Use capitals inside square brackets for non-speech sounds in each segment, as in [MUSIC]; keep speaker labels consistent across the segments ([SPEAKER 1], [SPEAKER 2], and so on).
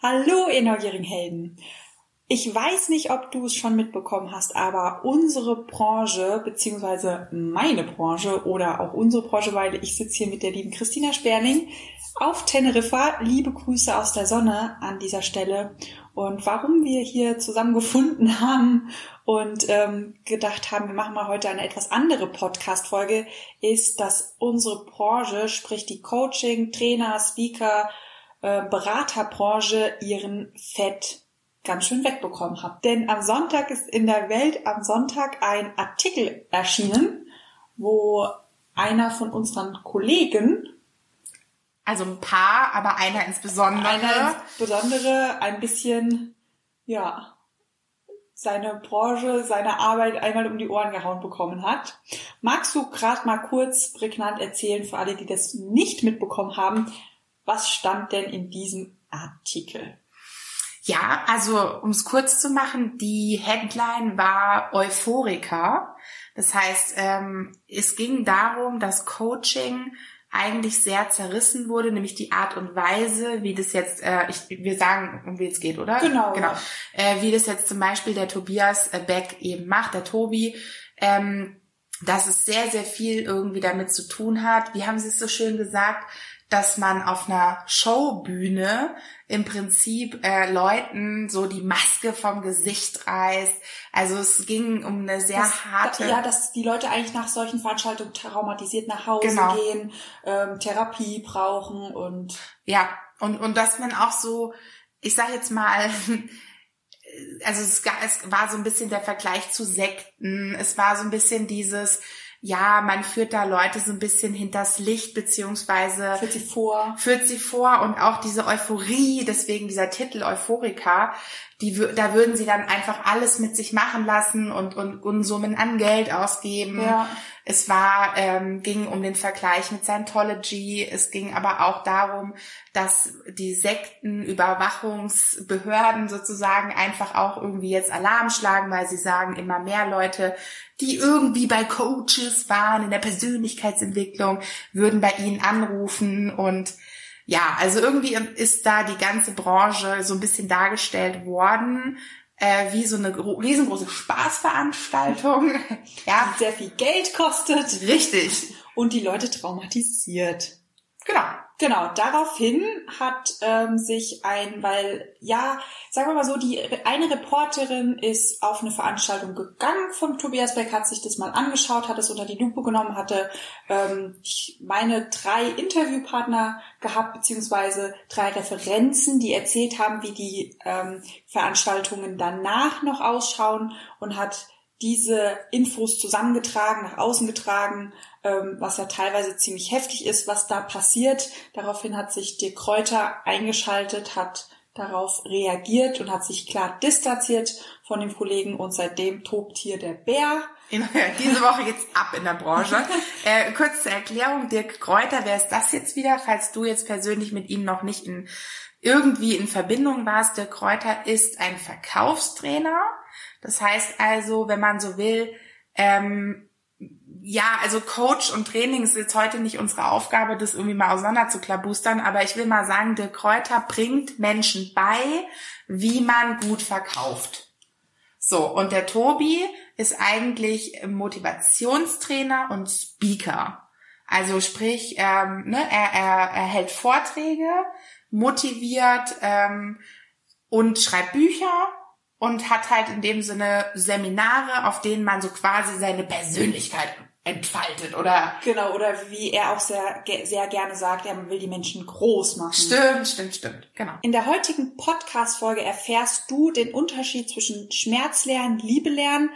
[SPEAKER 1] Hallo, ihr neugierigen Helden. Ich weiß nicht, ob du es schon mitbekommen hast, aber unsere Branche, beziehungsweise meine Branche oder auch unsere Branche, weil ich sitze hier mit der lieben Christina Sperling auf Teneriffa. Liebe Grüße aus der Sonne an dieser Stelle. Und warum wir hier zusammengefunden [LAUGHS] haben und ähm, gedacht haben, wir machen mal heute eine etwas andere Podcast-Folge, ist, dass unsere Branche, sprich die Coaching, Trainer, Speaker, äh, Beraterbranche ihren Fett ganz schön wegbekommen hat. Denn am Sonntag ist in der Welt am Sonntag ein Artikel erschienen, wo einer von unseren Kollegen
[SPEAKER 2] also ein paar, aber einer insbesondere.
[SPEAKER 1] Einer insbesondere ein bisschen, ja, seine Branche, seine Arbeit einmal um die Ohren gehauen bekommen hat. Magst du gerade mal kurz prägnant erzählen für alle, die das nicht mitbekommen haben, was stand denn in diesem Artikel?
[SPEAKER 2] Ja, also um es kurz zu machen, die Headline war Euphoriker. Das heißt, ähm, es ging darum, dass Coaching eigentlich sehr zerrissen wurde, nämlich die Art und Weise, wie das jetzt, äh, ich, wir sagen, um wie es geht, oder?
[SPEAKER 1] Genau.
[SPEAKER 2] Genau. Äh, wie das jetzt zum Beispiel der Tobias Beck eben macht, der Tobi, ähm, dass es sehr, sehr viel irgendwie damit zu tun hat. Wie haben Sie es so schön gesagt? dass man auf einer Showbühne im Prinzip äh, Leuten so die Maske vom Gesicht reißt. Also es ging um eine sehr
[SPEAKER 1] das,
[SPEAKER 2] harte.
[SPEAKER 1] Ja, dass die Leute eigentlich nach solchen Veranstaltungen traumatisiert nach Hause genau. gehen, ähm, Therapie brauchen und
[SPEAKER 2] ja und und dass man auch so, ich sag jetzt mal. [LAUGHS] Also es, es war so ein bisschen der Vergleich zu Sekten. Es war so ein bisschen dieses, ja, man führt da Leute so ein bisschen hinters Licht, beziehungsweise
[SPEAKER 1] führt sie vor.
[SPEAKER 2] Führt sie vor und auch diese Euphorie, deswegen dieser Titel Euphorika, die, da würden sie dann einfach alles mit sich machen lassen und, und Unsummen an Geld ausgeben. Ja. Es war, ähm, ging um den Vergleich mit Scientology. Es ging aber auch darum, dass die Sektenüberwachungsbehörden sozusagen einfach auch irgendwie jetzt Alarm schlagen, weil sie sagen, immer mehr Leute, die irgendwie bei Coaches waren in der Persönlichkeitsentwicklung, würden bei ihnen anrufen und ja, also irgendwie ist da die ganze Branche so ein bisschen dargestellt worden, äh, wie so eine riesengroße Spaßveranstaltung. [LAUGHS]
[SPEAKER 1] ja. Die sehr viel Geld kostet.
[SPEAKER 2] Richtig.
[SPEAKER 1] Und die Leute traumatisiert.
[SPEAKER 2] Genau.
[SPEAKER 1] Genau, daraufhin hat ähm, sich ein, weil, ja, sagen wir mal so, die eine Reporterin ist auf eine Veranstaltung gegangen vom Tobias Beck, hat sich das mal angeschaut, hat es unter die Lupe genommen, hatte ähm, meine drei Interviewpartner gehabt, beziehungsweise drei Referenzen, die erzählt haben, wie die ähm, Veranstaltungen danach noch ausschauen und hat diese Infos zusammengetragen, nach außen getragen, ähm, was ja teilweise ziemlich heftig ist, was da passiert. Daraufhin hat sich Dirk Kräuter eingeschaltet, hat darauf reagiert und hat sich klar distanziert von dem Kollegen und seitdem tobt hier der Bär. [LAUGHS]
[SPEAKER 2] Diese Woche geht's ab in der Branche. [LAUGHS] äh, kurz zur Erklärung, Dirk Kräuter, wer ist das jetzt wieder, falls du jetzt persönlich mit ihm noch nicht in, irgendwie in Verbindung warst? Dirk Kräuter ist ein Verkaufstrainer das heißt also, wenn man so will, ähm, ja, also Coach und Training ist jetzt heute nicht unsere Aufgabe, das irgendwie mal auseinander zu klabustern, aber ich will mal sagen, der Kräuter bringt Menschen bei, wie man gut verkauft. So, und der Tobi ist eigentlich Motivationstrainer und Speaker. Also sprich, ähm, ne, er, er, er hält Vorträge, motiviert ähm, und schreibt Bücher und hat halt in dem Sinne Seminare, auf denen man so quasi seine Persönlichkeit entfaltet oder
[SPEAKER 1] genau oder wie er auch sehr sehr gerne sagt, er will die Menschen groß machen.
[SPEAKER 2] Stimmt, stimmt, stimmt, genau.
[SPEAKER 1] In der heutigen Podcast Folge erfährst du den Unterschied zwischen Schmerzlernen, Liebe lernen.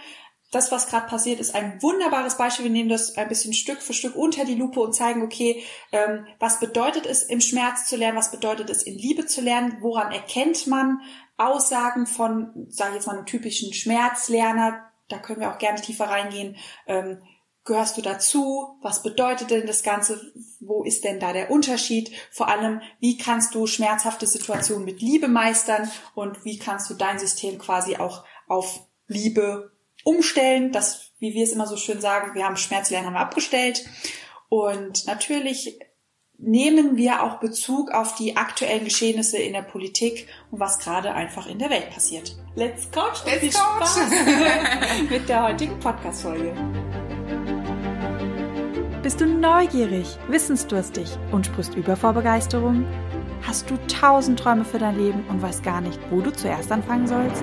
[SPEAKER 1] Das, was gerade passiert, ist ein wunderbares Beispiel. Wir nehmen das ein bisschen Stück für Stück unter die Lupe und zeigen, okay, ähm, was bedeutet es, im Schmerz zu lernen, was bedeutet es, in Liebe zu lernen, woran erkennt man, Aussagen von, sage ich jetzt mal, einem typischen Schmerzlerner, da können wir auch gerne tiefer reingehen, ähm, gehörst du dazu? Was bedeutet denn das Ganze? Wo ist denn da der Unterschied? Vor allem, wie kannst du schmerzhafte Situationen mit Liebe meistern und wie kannst du dein System quasi auch auf Liebe umstellen? Das, wie wir es immer so schön sagen, wir haben Schmerzlernen haben wir abgestellt und natürlich nehmen wir auch Bezug auf die aktuellen Geschehnisse in der Politik und was gerade einfach in der Welt passiert. Let's coach!
[SPEAKER 2] Let's
[SPEAKER 1] Viel
[SPEAKER 2] coach.
[SPEAKER 1] Spaß [LAUGHS] mit der heutigen Podcast-Folge.
[SPEAKER 3] Bist du neugierig, wissensdurstig und sprichst über vor Begeisterung? Hast du tausend Träume für dein Leben und weißt gar nicht, wo du zuerst anfangen sollst?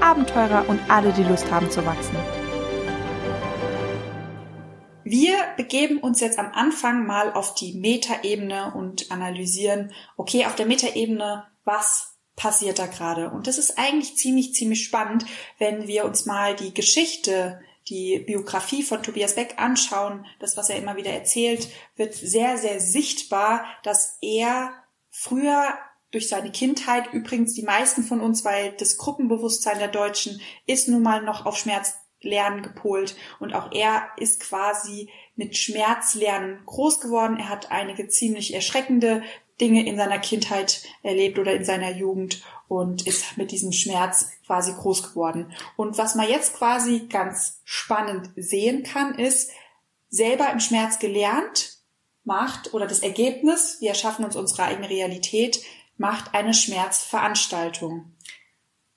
[SPEAKER 3] Abenteurer und alle, die Lust haben zu wachsen.
[SPEAKER 1] Wir begeben uns jetzt am Anfang mal auf die Metaebene und analysieren, okay, auf der Metaebene, was passiert da gerade? Und das ist eigentlich ziemlich, ziemlich spannend, wenn wir uns mal die Geschichte, die Biografie von Tobias Beck anschauen. Das, was er immer wieder erzählt, wird sehr, sehr sichtbar, dass er früher durch seine Kindheit, übrigens die meisten von uns, weil das Gruppenbewusstsein der Deutschen ist nun mal noch auf Schmerz Lernen gepolt und auch er ist quasi mit Schmerzlernen groß geworden. Er hat einige ziemlich erschreckende Dinge in seiner Kindheit erlebt oder in seiner Jugend und ist mit diesem Schmerz quasi groß geworden. Und was man jetzt quasi ganz spannend sehen kann, ist, selber im Schmerz gelernt macht oder das Ergebnis, wir erschaffen uns unsere eigene Realität, macht eine Schmerzveranstaltung.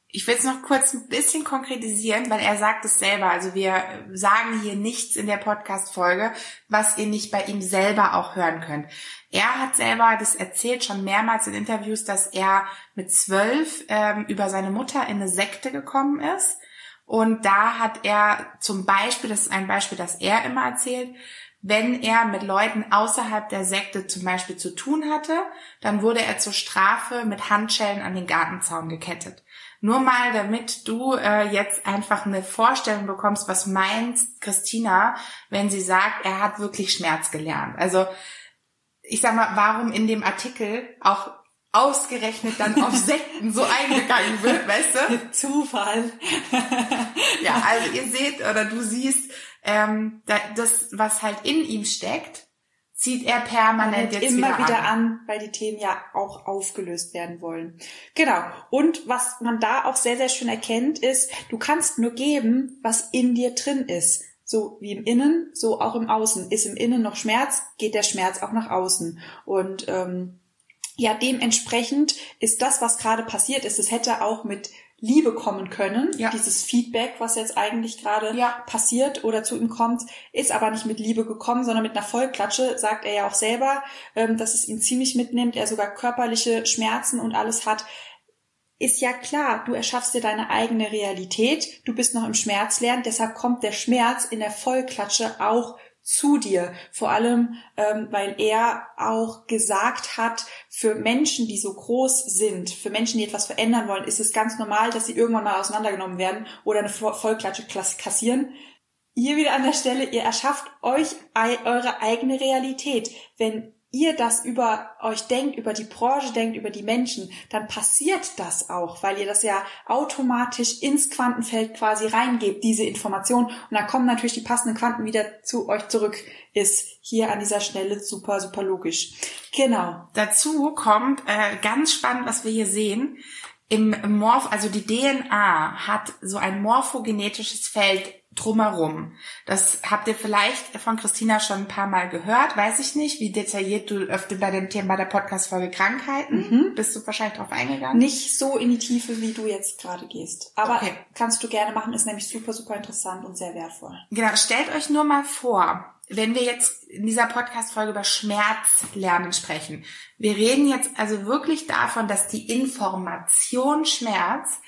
[SPEAKER 2] Ich will es noch kurz ein bisschen konkretisieren, weil er sagt es selber. Also wir sagen hier nichts in der Podcast-Folge, was ihr nicht bei ihm selber auch hören könnt. Er hat selber das erzählt schon mehrmals in Interviews, dass er mit zwölf ähm, über seine Mutter in eine Sekte gekommen ist. Und da hat er zum Beispiel, das ist ein Beispiel, das er immer erzählt, wenn er mit Leuten außerhalb der Sekte zum Beispiel zu tun hatte, dann wurde er zur Strafe mit Handschellen an den Gartenzaun gekettet. Nur mal, damit du äh, jetzt einfach eine Vorstellung bekommst, was meint Christina, wenn sie sagt, er hat wirklich Schmerz gelernt. Also ich sag mal, warum in dem Artikel auch ausgerechnet dann auf [LAUGHS] Sekten so eingegangen wird, weißt du?
[SPEAKER 1] Zufall.
[SPEAKER 2] ja, also ihr seht oder du siehst, ähm, das, was halt in ihm steckt, zieht er permanent jetzt
[SPEAKER 1] immer
[SPEAKER 2] wieder,
[SPEAKER 1] wieder
[SPEAKER 2] an.
[SPEAKER 1] an, weil die Themen ja auch aufgelöst werden wollen. Genau. Und was man da auch sehr, sehr schön erkennt, ist, du kannst nur geben, was in dir drin ist. So wie im Innen, so auch im Außen. Ist im Innen noch Schmerz, geht der Schmerz auch nach außen. Und ähm, ja, dementsprechend ist das, was gerade passiert ist, es hätte auch mit Liebe kommen können.
[SPEAKER 2] Ja.
[SPEAKER 1] Dieses Feedback, was jetzt eigentlich gerade
[SPEAKER 2] Ja.
[SPEAKER 1] passiert oder zu ihm kommt, ist aber nicht mit Liebe gekommen, sondern mit einer Vollklatsche, sagt er ja auch selber, ähm, dass es ihn ziemlich mitnimmt, er sogar körperliche Schmerzen und alles hat. Ist ja klar, du erschaffst dir deine eigene Realität, du bist noch im Schmerzlernen, deshalb kommt der Schmerz in der Vollklatsche auch zu dir. Vor allem, ähm, weil er auch gesagt hat, für Menschen, die so groß sind, für Menschen, die etwas verändern wollen, ist es ganz normal, dass sie irgendwann mal auseinandergenommen werden oder eine Vo- Vollklatsche kassieren. Hier wieder an der Stelle, ihr erschafft euch eure eigene Realität. Wenn ihr das über euch denkt, über die Branche denkt, über die Menschen, dann passiert das auch, weil ihr das ja automatisch ins Quantenfeld quasi reingebt, diese Information. Und dann kommen natürlich die passenden Quanten wieder zu euch zurück. Ist hier an dieser Stelle super, super logisch. Genau.
[SPEAKER 2] Dazu kommt äh, ganz spannend, was wir hier sehen. Im Morph, also die DNA hat so ein morphogenetisches Feld drumherum. Das habt ihr vielleicht von Christina schon ein paar Mal gehört, weiß ich nicht, wie detailliert du öfter bei dem Thema der Podcast-Folge Krankheiten, bist du wahrscheinlich drauf eingegangen?
[SPEAKER 1] Nicht so in die Tiefe, wie du jetzt gerade gehst. Aber
[SPEAKER 2] Okay.
[SPEAKER 1] kannst du gerne machen, ist nämlich super, super interessant und sehr wertvoll.
[SPEAKER 2] Genau, stellt euch nur mal vor, wenn wir jetzt in dieser Podcast-Folge über Schmerzlernen sprechen. Wir reden jetzt also wirklich davon, dass die Information Schmerz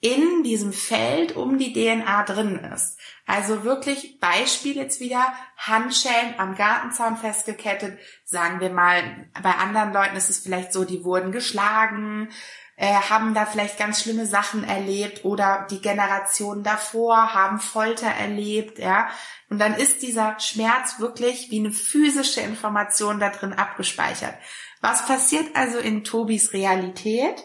[SPEAKER 2] in diesem Feld um die DNA drin ist. Also wirklich Beispiel jetzt wieder, Handschellen am Gartenzaun festgekettet. Sagen wir mal, bei anderen Leuten ist es vielleicht so, die wurden geschlagen, äh, haben da vielleicht ganz schlimme Sachen erlebt oder die Generationen davor haben Folter erlebt, ja. Und dann ist dieser Schmerz wirklich wie eine physische Information da drin abgespeichert. Was passiert also in Tobis Realität?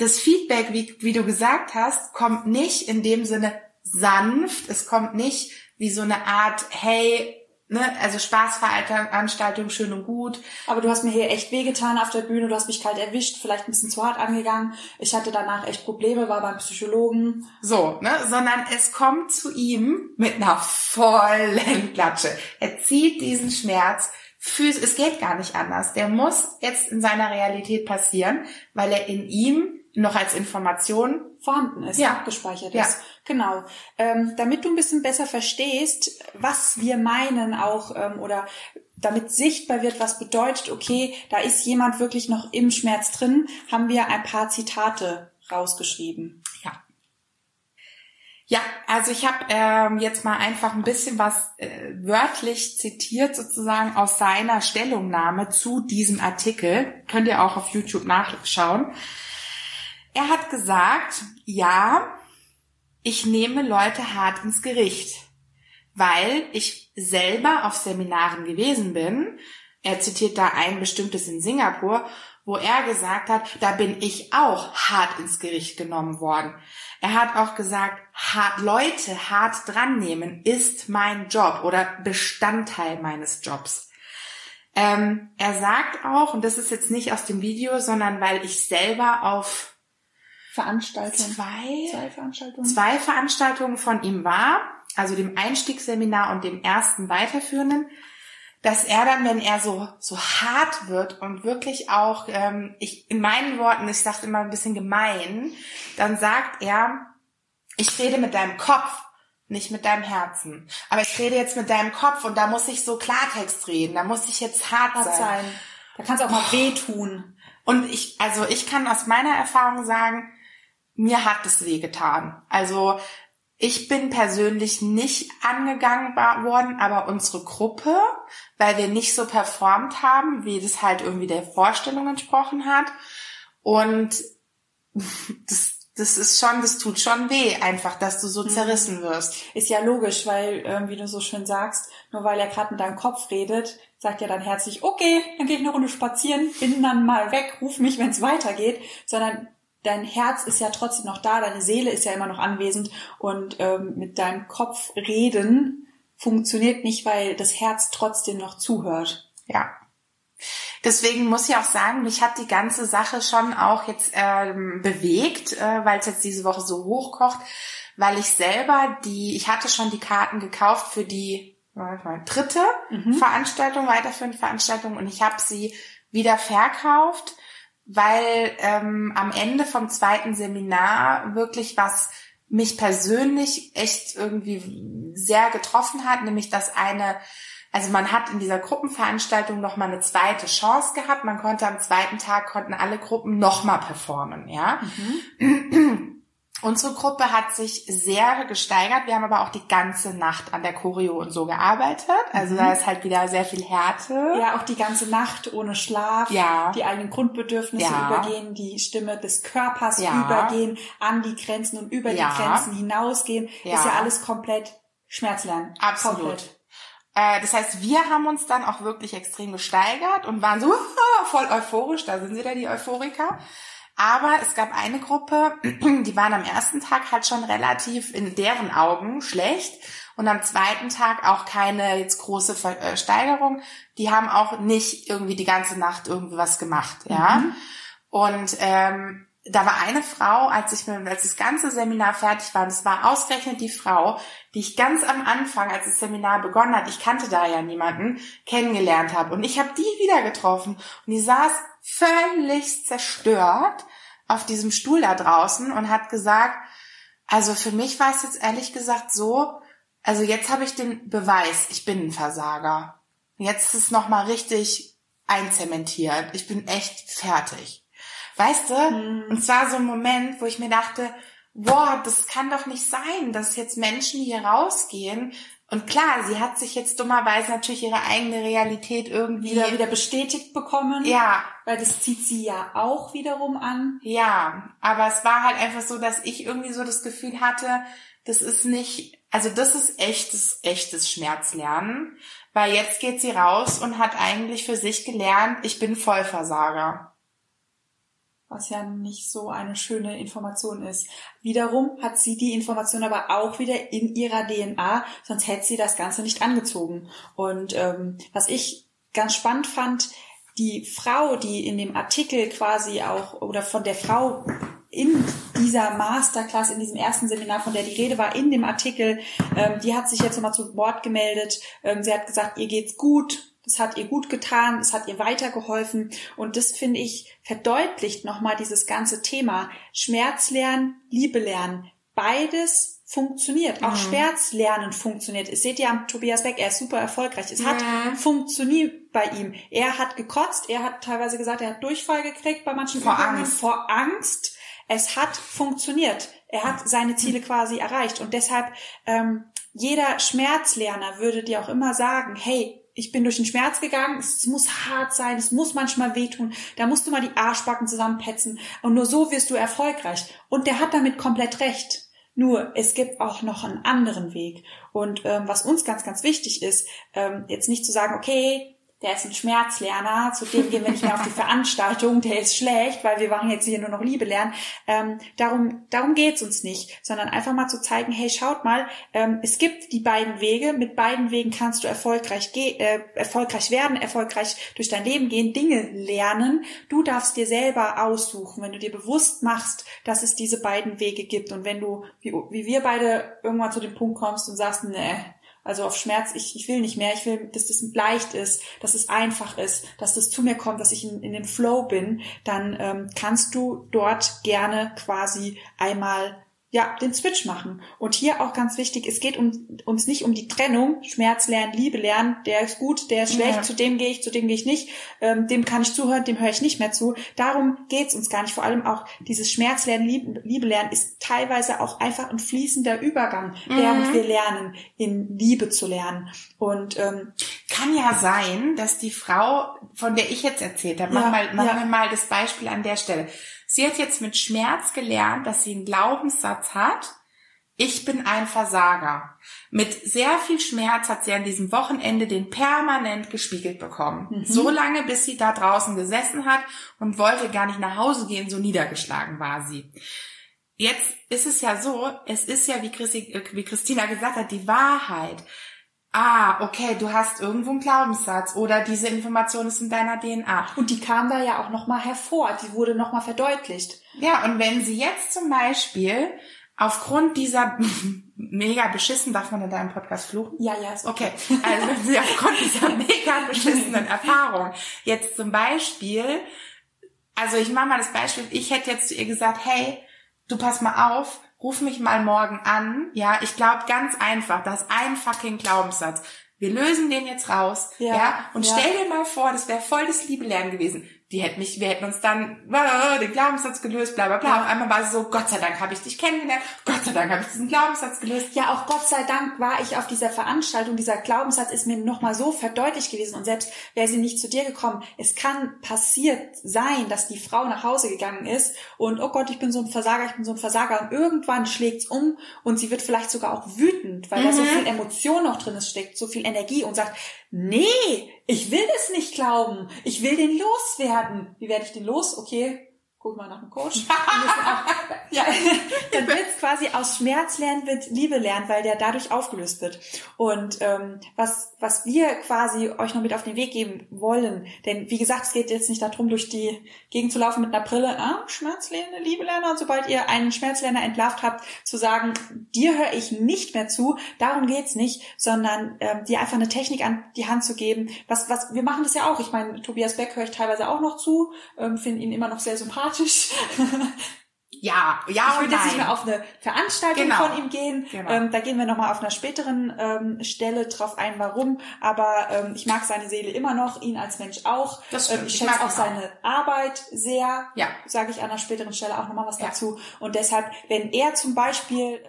[SPEAKER 2] Das Feedback, wie, wie du gesagt hast, kommt nicht in dem Sinne sanft, es kommt nicht wie so eine Art, hey, ne, also Spaßveranstaltung schön und gut.
[SPEAKER 1] Aber du hast mir hier echt wehgetan auf der Bühne, du hast mich kalt erwischt, vielleicht ein bisschen zu hart angegangen. Ich hatte danach echt Probleme, war beim Psychologen.
[SPEAKER 2] So, ne, sondern es kommt zu ihm mit einer vollen Klatsche. Er zieht diesen Schmerz es geht gar nicht anders. Der muss jetzt in seiner Realität passieren, weil er in ihm noch als Information
[SPEAKER 1] vorhanden ist, ja. abgespeichert
[SPEAKER 2] ja.
[SPEAKER 1] ist. Genau. Ähm, damit du ein bisschen besser verstehst, was wir meinen auch ähm, oder damit sichtbar wird, was bedeutet, okay, da ist jemand wirklich noch im Schmerz drin, haben wir ein paar Zitate rausgeschrieben.
[SPEAKER 2] Ja. Ja, also ich habe ähm, jetzt mal einfach ein bisschen was äh, wörtlich zitiert sozusagen aus seiner Stellungnahme zu diesem Artikel. Könnt ihr auch auf YouTube nachschauen. Er hat gesagt, ja, ich nehme Leute hart ins Gericht, weil ich selber auf Seminaren gewesen bin. Er zitiert da ein bestimmtes in Singapur, wo er gesagt hat, da bin ich auch hart ins Gericht genommen worden. Er hat auch gesagt, hart, Leute hart dran nehmen ist mein Job oder Bestandteil meines Jobs. Ähm, er sagt auch, und das ist jetzt nicht aus dem Video, sondern weil ich selber auf
[SPEAKER 1] Veranstaltungen.
[SPEAKER 2] Zwei,
[SPEAKER 1] zwei Veranstaltungen.
[SPEAKER 2] Zwei Veranstaltungen von ihm war, also dem Einstiegsseminar und dem ersten weiterführenden, dass er dann, wenn er so so hart wird und wirklich auch, ähm, ich in meinen Worten, ich sage immer ein bisschen gemein, dann sagt er, ich rede mit deinem Kopf, nicht mit deinem Herzen. Aber ich rede jetzt mit deinem Kopf und da muss ich so Klartext reden, da muss ich jetzt hart, hart sein. sein.
[SPEAKER 1] Da kann es auch mal wehtun.
[SPEAKER 2] Und ich, also ich kann aus meiner Erfahrung sagen, mir hat es wehgetan. Also ich bin persönlich nicht angegangen worden, aber unsere Gruppe, weil wir nicht so performt haben, wie das halt irgendwie der Vorstellung entsprochen hat. Und [LAUGHS] das, das ist schon, das tut schon weh, einfach, dass du so mhm. zerrissen wirst.
[SPEAKER 1] Ist ja logisch, weil, äh, wie du so schön sagst, nur weil er gerade mit deinem Kopf redet, sagt ja dann herzlich, okay, dann gehe ich eine Runde spazieren, bin dann mal weg, ruf mich, wenn es weitergeht, sondern dein Herz ist ja trotzdem noch da, deine Seele ist ja immer noch anwesend und ähm, mit deinem Kopf reden funktioniert nicht, weil das Herz trotzdem noch zuhört.
[SPEAKER 2] Ja. Deswegen muss ich auch sagen, mich hat die ganze Sache schon auch jetzt ähm, bewegt, äh, weil es jetzt diese Woche so hochkocht, weil ich selber die, ich hatte schon die Karten gekauft für die mal, dritte mhm. Veranstaltung, weiterführende Veranstaltung und ich habe sie wieder verkauft weil ähm, am Ende vom zweiten Seminar wirklich was mich persönlich echt irgendwie sehr getroffen hat, nämlich dass eine, also man hat in dieser Gruppenveranstaltung noch mal eine zweite Chance gehabt. Man konnte am zweiten Tag konnten alle Gruppen noch mal performen, ja. Mhm. [CLEARS THROAT] Unsere Gruppe hat sich sehr gesteigert. Wir haben aber auch die ganze Nacht an der Choreo und so gearbeitet. Also mhm. da ist halt wieder sehr viel Härte.
[SPEAKER 1] Ja, auch die ganze Nacht ohne Schlaf.
[SPEAKER 2] Ja.
[SPEAKER 1] Die eigenen Grundbedürfnisse ja. übergehen, die Stimme des Körpers ja. übergehen, an die Grenzen und über ja. die Grenzen hinausgehen. Ja. Ist ja alles komplett Schmerzlernen.
[SPEAKER 2] Absolut. Komplett. Äh, das heißt, wir haben uns dann auch wirklich extrem gesteigert und waren so [LAUGHS] voll euphorisch. Da sind sie da, die Euphoriker. Aber es gab eine Gruppe, [CLEARS THROAT] die waren am ersten Tag halt schon relativ in deren Augen schlecht und am zweiten Tag auch keine jetzt große äh, Steigerung. Die haben auch nicht irgendwie die ganze Nacht irgendwie was gemacht, ja. Mhm. Und ähm, da war eine Frau, als ich mir, als das ganze Seminar fertig war, und es war ausgerechnet die Frau, die ich ganz am Anfang, als das Seminar begonnen hat, ich kannte da ja niemanden, kennengelernt habe. Und ich habe die wieder getroffen und die saß völlig zerstört auf diesem Stuhl da draußen und hat gesagt, also für mich war es jetzt ehrlich gesagt so, also jetzt habe ich den Beweis, ich bin ein Versager. Jetzt ist es nochmal richtig einzementiert. Ich bin echt fertig. Weißt du? Mhm. Und zwar so ein Moment, wo ich mir dachte, boah, das kann doch nicht sein, dass jetzt Menschen hier rausgehen. Und klar, sie hat sich jetzt dummerweise natürlich ihre eigene Realität irgendwie
[SPEAKER 1] Wieder, wieder bestätigt bekommen.
[SPEAKER 2] Ja,
[SPEAKER 1] Weil das zieht sie ja auch wiederum an.
[SPEAKER 2] ja, aber es war halt einfach so, dass ich irgendwie so das Gefühl hatte, das ist nicht, also das ist echtes, echtes Schmerzlernen, weil jetzt geht sie raus und hat eigentlich für sich gelernt, ich bin Vollversager.
[SPEAKER 1] Was ja nicht so eine schöne Information ist. Wiederum hat sie die Information aber auch wieder in ihrer DNA, sonst hätte sie das Ganze nicht angezogen. Und ähm, was ich ganz spannend fand, die Frau, die in dem Artikel quasi auch, oder von der Frau in dieser Masterclass, in diesem ersten Seminar, von der die Rede war, in dem Artikel, ähm, die hat sich jetzt nochmal zu Wort gemeldet. Ähm, sie hat gesagt, ihr geht's gut, das hat ihr gut getan, es hat ihr weitergeholfen. Und das finde ich verdeutlicht nochmal dieses ganze Thema Schmerz lernen, Liebe lernen. Beides funktioniert. Auch Schmerzlernen funktioniert. Es seht ihr am Tobias Beck, er ist super erfolgreich. Es hat funktioniert bei ihm. Er hat gekotzt, er hat teilweise gesagt, er hat Durchfall gekriegt bei manchen
[SPEAKER 2] Vor
[SPEAKER 1] Übungen.
[SPEAKER 2] Angst.
[SPEAKER 1] Vor Angst. Es hat funktioniert. Er hat seine Ziele quasi erreicht. Und deshalb, ähm, jeder Schmerzlerner würde dir auch immer sagen, hey, ich bin durch den Schmerz gegangen, es muss hart sein, es muss manchmal wehtun, da musst du mal die Arschbacken zusammenpetzen und nur so wirst du erfolgreich. Und der hat damit komplett recht. Nur, es gibt auch noch einen anderen Weg. Und ähm, was uns ganz, ganz wichtig ist, ähm, jetzt nicht zu sagen, okay, der ist ein Schmerzlerner, zu dem gehen wir nicht mehr auf die Veranstaltung, der ist schlecht, weil wir machen jetzt hier nur noch Liebe lernen. Ähm, darum darum geht's uns nicht, sondern einfach mal zu zeigen, hey, schaut mal, ähm, es gibt die beiden Wege, mit beiden Wegen kannst du erfolgreich, äh, erfolgreich werden, erfolgreich durch dein Leben gehen, Dinge lernen. Du darfst dir selber aussuchen, wenn du dir bewusst machst, dass es diese beiden Wege gibt und wenn du, wie, wie wir beide irgendwann zu dem Punkt kommst und sagst, nee, also auf Schmerz, ich, ich will nicht mehr, ich will, dass das leicht ist, dass es einfach ist, dass das zu mir kommt, dass ich in, in den Flow bin, dann ähm, kannst du dort gerne quasi einmal ja, den Switch machen. Und hier auch ganz wichtig, es geht um, uns nicht um die Trennung, Schmerz lernen, Liebe lernen, der ist gut, der ist schlecht,
[SPEAKER 2] Ja.
[SPEAKER 1] zu dem gehe ich, zu dem gehe ich nicht, ähm, dem kann ich zuhören, dem höre ich nicht mehr zu. Darum geht's uns gar nicht. Vor allem auch dieses Schmerz lernen, Liebe, Liebe lernen ist teilweise auch einfach ein fließender Übergang, während wir lernen, in Liebe zu lernen. Und ähm,
[SPEAKER 2] Kann ja sein, dass die Frau, von der ich jetzt erzählt habe, machen,
[SPEAKER 1] Ja,
[SPEAKER 2] wir, machen
[SPEAKER 1] ja.
[SPEAKER 2] wir mal das Beispiel an der Stelle. Sie hat jetzt mit Schmerz gelernt, dass sie einen Glaubenssatz hat. Ich bin ein Versager. Mit sehr viel Schmerz hat sie an diesem Wochenende den permanent gespiegelt bekommen. So lange, bis sie da draußen gesessen hat und wollte gar nicht nach Hause gehen, so niedergeschlagen war sie. Jetzt ist es ja so, es ist ja, wie, Christi, äh, wie Christina gesagt hat, die Wahrheit. Ah, okay, du hast irgendwo einen Glaubenssatz oder diese Information ist in deiner DNA.
[SPEAKER 1] und die kam da ja auch nochmal hervor, die wurde nochmal verdeutlicht.
[SPEAKER 2] Ja, und wenn sie jetzt zum Beispiel aufgrund dieser [LAUGHS] mega beschissen, darf man in deinem Podcast fluchen?
[SPEAKER 1] Ja, ja, ist
[SPEAKER 2] Okay, [LAUGHS] also wenn sie aufgrund dieser [LAUGHS] mega beschissenen Erfahrung jetzt zum Beispiel, also ich mache mal das Beispiel, ich hätte jetzt zu ihr gesagt, hey, du pass mal auf, ruf mich mal morgen an, ja, ich glaube ganz einfach, das ist ein fucking Glaubenssatz. Wir lösen den jetzt raus, ja,
[SPEAKER 1] Ja,
[SPEAKER 2] und
[SPEAKER 1] ja.
[SPEAKER 2] stell dir mal vor, das wäre voll das Liebelernen gewesen. Die hätten mich, wir hätten uns dann äh, den Glaubenssatz gelöst, bla bla bla.
[SPEAKER 1] Ja.
[SPEAKER 2] Auf einmal war sie so, Gott sei Dank habe ich dich kennengelernt, Gott sei Dank habe ich diesen Glaubenssatz gelöst.
[SPEAKER 1] Ja, auch Gott sei Dank war ich auf dieser Veranstaltung. Dieser Glaubenssatz ist mir nochmal so verdeutlicht gewesen. Und selbst wäre sie nicht zu dir gekommen, es kann passiert sein, dass die Frau nach Hause gegangen ist und, oh Gott, ich bin so ein Versager, ich bin so ein Versager. Und irgendwann schlägt's um und sie wird vielleicht sogar auch wütend, weil da so viel Emotion noch drin ist, steckt, so viel Energie und sagt, nee, ich will das nicht glauben. Ich will den loswerden. Wie werde ich den los? Okay. Guck mal nach dem Coach. [LAUGHS] Ja, [LAUGHS] dann wird quasi aus Schmerz lernen, wird Liebe lernen, weil der dadurch aufgelöst wird. Und ähm, was, was wir quasi euch noch mit auf den Weg geben wollen, denn wie gesagt, es geht jetzt nicht darum, durch die Gegend zu laufen mit einer Brille, ah, Schmerzlerner, Liebe lerner, und sobald ihr einen Schmerzlerner entlarvt habt, zu sagen, dir höre ich nicht mehr zu, darum geht's nicht, sondern ähm, dir einfach eine Technik an die Hand zu geben. Was, was, wir machen das ja auch. Ich meine, Tobias Beck höre ich teilweise auch noch zu, ähm, finde ihn immer noch sehr sympathisch. [LAUGHS]
[SPEAKER 2] ja, ja
[SPEAKER 1] ich würde jetzt nicht mehr auf eine Veranstaltung
[SPEAKER 2] Genau.
[SPEAKER 1] von ihm gehen.
[SPEAKER 2] Genau.
[SPEAKER 1] Ähm, da gehen wir nochmal auf einer späteren ähm, Stelle drauf ein, warum. Aber ähm, ich mag seine Seele immer noch, ihn als Mensch auch.
[SPEAKER 2] Das stimmt.
[SPEAKER 1] Ähm, ich
[SPEAKER 2] Ich
[SPEAKER 1] schätze auch
[SPEAKER 2] auch.
[SPEAKER 1] seine Arbeit sehr.
[SPEAKER 2] Ja.
[SPEAKER 1] Sage ich an einer späteren Stelle auch nochmal was
[SPEAKER 2] Ja.
[SPEAKER 1] dazu. Und deshalb, wenn er zum Beispiel äh,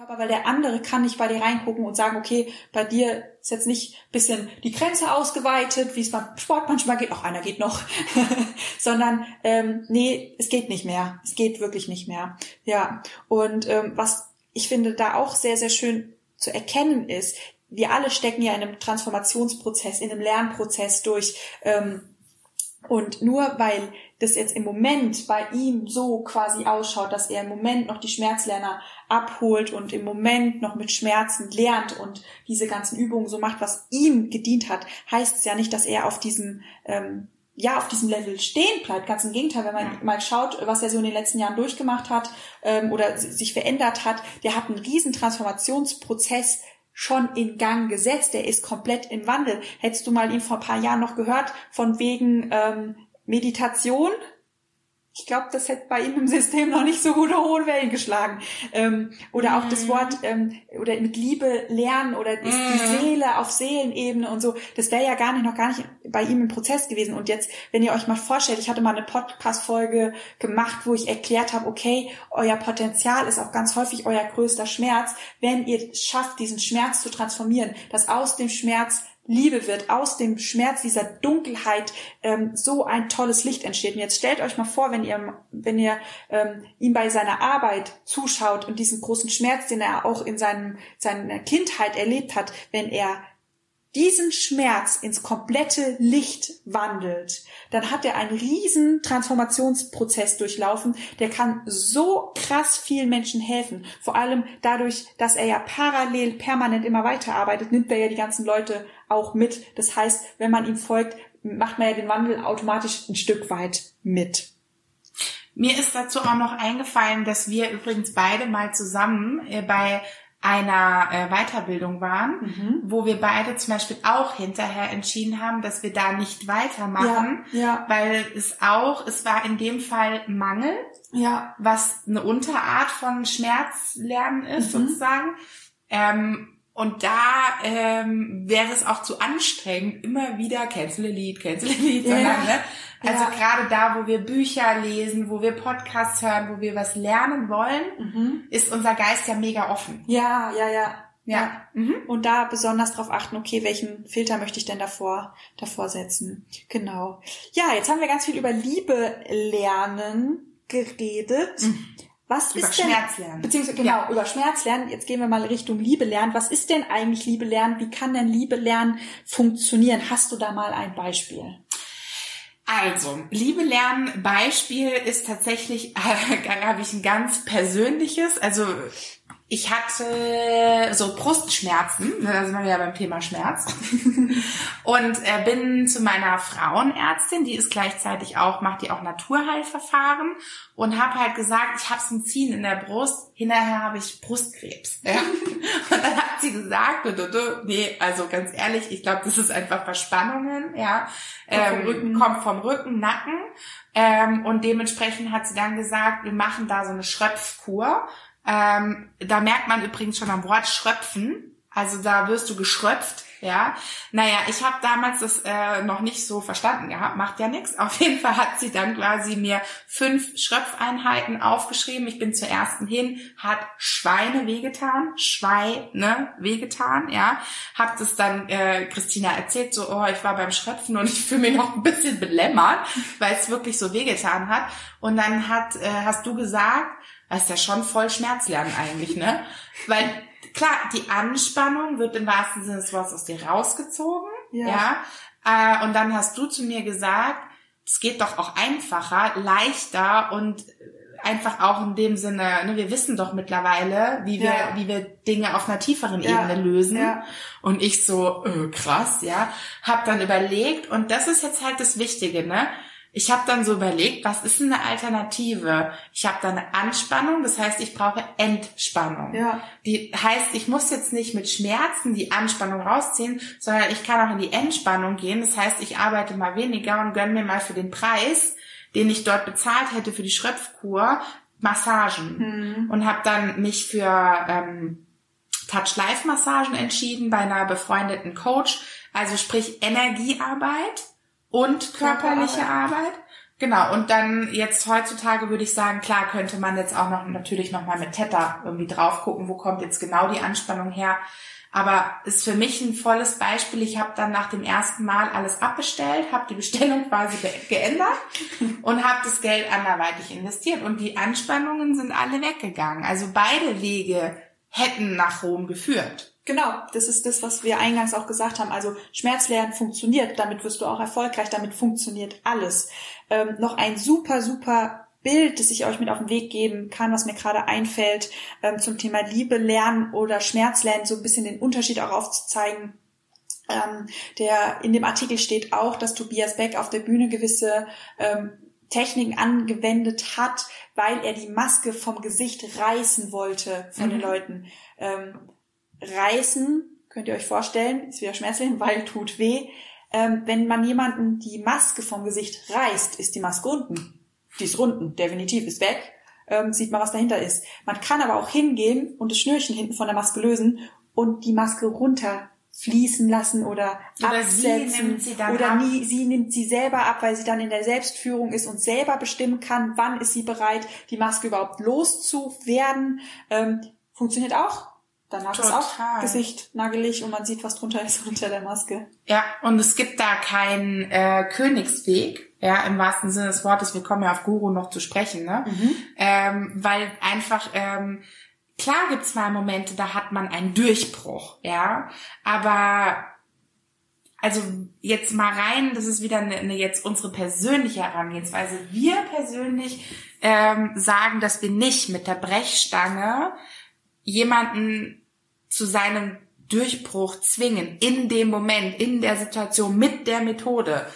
[SPEAKER 1] Körper, weil der andere kann nicht bei dir reingucken und sagen, okay, bei dir ist jetzt nicht bisschen die Grenze ausgeweitet, wie es beim Sport manchmal geht, auch einer geht noch, [LAUGHS] sondern ähm, nee, es geht nicht mehr. Es geht wirklich nicht mehr. Ja. Und ähm, was ich finde da auch sehr, sehr schön zu erkennen ist, wir alle stecken ja in einem Transformationsprozess, in einem Lernprozess durch. Ähm, und nur weil das jetzt im Moment bei ihm so quasi ausschaut, dass er im Moment noch die Schmerzlerner abholt und im Moment noch mit Schmerzen lernt und diese ganzen Übungen so macht, was ihm gedient hat, heißt es ja nicht, dass er auf diesem ähm, ja auf diesem Level stehen bleibt. Ganz im Gegenteil, wenn man mal schaut, was er so in den letzten Jahren durchgemacht hat ähm, oder sich verändert hat, der hat einen riesen Transformationsprozess schon in Gang gesetzt. Der ist komplett im Wandel. Hättest du mal ihn vor ein paar Jahren noch gehört von wegen ähm, Meditation? Ich glaube, das hätte bei ihm im System noch nicht so gute hohe Wellen geschlagen. Ähm, oder auch das Wort ähm, oder mit Liebe lernen oder ist die Seele auf Seelenebene und so. Das wäre ja gar nicht noch gar nicht bei ihm im Prozess gewesen. Und jetzt, wenn ihr euch mal vorstellt, ich hatte mal eine Podcast-Folge gemacht, wo ich erklärt habe, okay, euer Potenzial ist auch ganz häufig euer größter Schmerz, wenn ihr schafft, diesen Schmerz zu transformieren, dass aus dem Schmerz Liebe wird, aus dem Schmerz dieser Dunkelheit ähm, so ein tolles Licht entsteht. Und jetzt stellt euch mal vor, wenn ihr, wenn ihr ähm, ihm bei seiner Arbeit zuschaut und diesen großen Schmerz, den er auch in seinem, seiner Kindheit erlebt hat, wenn er diesen Schmerz ins komplette Licht wandelt, dann hat er einen riesen Transformationsprozess durchlaufen, der kann so krass vielen Menschen helfen. Vor allem dadurch, dass er ja parallel permanent immer weiterarbeitet, nimmt er ja die ganzen Leute auch mit. Das heißt, wenn man ihm folgt, macht man ja den Wandel automatisch ein Stück weit mit.
[SPEAKER 2] Mir ist dazu auch noch eingefallen, dass wir übrigens beide mal zusammen äh, bei einer äh, Weiterbildung waren, wo wir beide zum Beispiel auch hinterher entschieden haben, dass wir da nicht weitermachen,
[SPEAKER 1] Ja, ja.
[SPEAKER 2] weil es auch, es war in dem Fall Mangel,
[SPEAKER 1] Ja,
[SPEAKER 2] was eine Unterart von Schmerzlernen ist sozusagen. Ähm, und da ähm, wäre es auch zu anstrengend, immer wieder cancel a Lied, cancel a
[SPEAKER 1] Ja.
[SPEAKER 2] sondern ne? Also
[SPEAKER 1] Ja.
[SPEAKER 2] gerade da, wo wir Bücher lesen, wo wir Podcasts hören, wo wir was lernen wollen, ist unser Geist ja mega offen.
[SPEAKER 1] ja, ja, ja.
[SPEAKER 2] Ja. Mhm.
[SPEAKER 1] Und da besonders darauf achten, okay, welchen Filter möchte ich denn davor, davor setzen? Genau. Ja, jetzt haben wir ganz viel über Liebe lernen geredet. Was
[SPEAKER 2] Mhm. Über
[SPEAKER 1] ist denn,
[SPEAKER 2] Schmerz lernen.
[SPEAKER 1] Beziehungsweise, genau,
[SPEAKER 2] Ja.
[SPEAKER 1] über Schmerz lernen. Jetzt gehen wir mal Richtung Liebe lernen. Was ist denn eigentlich Liebe lernen? Wie kann denn Liebe lernen funktionieren? Hast du da mal ein Beispiel?
[SPEAKER 2] Also, Liebe lernen Beispiel ist tatsächlich, [LAUGHS] äh, habe ich ein ganz persönliches. Also ich hatte so Brustschmerzen, ne, da sind wir ja beim Thema Schmerz. [LAUGHS] Und äh, bin zu meiner Frauenärztin, die ist gleichzeitig auch, macht die auch Naturheilverfahren und habe halt gesagt, ich habe so ein Ziehen in der Brust, hinterher habe ich Brustkrebs. Ja. [LAUGHS] Und dann hat sie gesagt, du, du, du, nee, also ganz ehrlich, ich glaube, das ist einfach Verspannungen, ja. Ähm,
[SPEAKER 1] Rücken.
[SPEAKER 2] kommt vom Rücken, Nacken. Ähm, und dementsprechend hat sie dann gesagt, wir machen da so eine Schröpfkur. Ähm, da merkt man übrigens schon am Wort Schröpfen. Also da wirst du geschröpft, ja. Naja, ich habe damals das äh, noch nicht so verstanden gehabt, macht ja nichts. Auf jeden Fall hat sie dann quasi mir fünf Schröpfeinheiten aufgeschrieben. Ich bin zur ersten hin, hat Schweine wehgetan, Schweine wehgetan, ja. Hab das dann äh, Christina erzählt, so, oh, ich war beim Schröpfen und ich fühle mich noch ein bisschen belämmert, weil es wirklich so wehgetan hat. Und dann hat, äh, hast du gesagt, das ist ja schon voll Schmerzlernen eigentlich, ne? Weil klar, die Anspannung wird im wahrsten Sinne des Wortes aus dir rausgezogen,
[SPEAKER 1] Ja.
[SPEAKER 2] ja. Äh, und dann hast du zu mir gesagt, es geht doch auch einfacher, leichter und einfach auch in dem Sinne, ne, wir wissen doch mittlerweile, wie wir,
[SPEAKER 1] Ja.
[SPEAKER 2] wie wir Dinge auf einer tieferen
[SPEAKER 1] Ja.
[SPEAKER 2] Ebene lösen.
[SPEAKER 1] Ja.
[SPEAKER 2] Und ich so, äh, krass, ja, hab dann überlegt, und das ist jetzt halt das Wichtige, ne? Ich habe dann so überlegt, was ist eine Alternative? Ich habe da eine Anspannung, das heißt, ich brauche Entspannung.
[SPEAKER 1] Ja.
[SPEAKER 2] Die heißt, ich muss jetzt nicht mit Schmerzen die Anspannung rausziehen, sondern ich kann auch in die Entspannung gehen. Das heißt, ich arbeite mal weniger und gönne mir mal für den Preis, den ich dort bezahlt hätte für die Schröpfkur, Massagen und habe dann mich für ähm, Touch-Life-Massagen entschieden bei einer befreundeten Coach. Also sprich Energiearbeit und körperliche Arbeit. Genau, und dann jetzt heutzutage würde ich sagen, klar könnte man jetzt auch noch natürlich nochmal mit Theta irgendwie drauf gucken, wo kommt jetzt genau die Anspannung her. Aber ist für mich ein volles Beispiel. Ich habe dann nach dem ersten Mal alles abbestellt, habe die Bestellung [LAUGHS] quasi geändert und habe das Geld anderweitig investiert. Und die Anspannungen sind alle weggegangen. Also beide Wege hätten nach Rom geführt.
[SPEAKER 1] Genau, das ist das, was wir eingangs auch gesagt haben. Also Schmerzlernen funktioniert, damit wirst du auch erfolgreich, damit funktioniert alles. Ähm, noch ein super, super Bild, das ich euch mit auf den Weg geben kann, was mir gerade einfällt, ähm, zum Thema Liebe lernen oder Schmerz lernen, so ein bisschen den Unterschied auch aufzuzeigen. Ähm, der in dem Artikel steht auch, dass Tobias Beck auf der Bühne gewisse ähm, Techniken angewendet hat, weil er die Maske vom Gesicht reißen wollte von mhm. den Leuten. Ähm, reißen, könnt ihr euch vorstellen, ist wieder schmerzlich, weil tut weh. Ähm, wenn man jemanden die Maske vom Gesicht reißt, ist die Maske unten. Die ist unten, definitiv, ist weg. Ähm, sieht man, was dahinter ist. Man kann aber auch hingehen und das Schnürchen hinten von der Maske lösen und die Maske runter fließen lassen oder, oder absetzen sie oder nie, sie nimmt sie selber ab, weil sie dann in der Selbstführung ist und selber bestimmen kann, wann ist sie bereit, die Maske überhaupt loszuwerden. Ähm, funktioniert auch. Danach Total. ist auch Gesicht nagelig und man sieht, was drunter ist [LAUGHS] unter der Maske.
[SPEAKER 2] Ja, und es gibt da keinen äh, Königsweg, ja, im wahrsten Sinne des Wortes. Wir kommen ja auf Guru noch zu sprechen, ne? Mhm. Ähm, weil einfach ähm, klar gibt's mal Momente, da hat man einen Durchbruch, ja, aber also jetzt mal rein, das ist wieder eine, eine jetzt unsere persönliche Herangehensweise. Wir persönlich ähm, sagen, dass wir nicht mit der Brechstange jemanden zu seinem Durchbruch zwingen, in dem Moment, in der Situation, mit der Methode,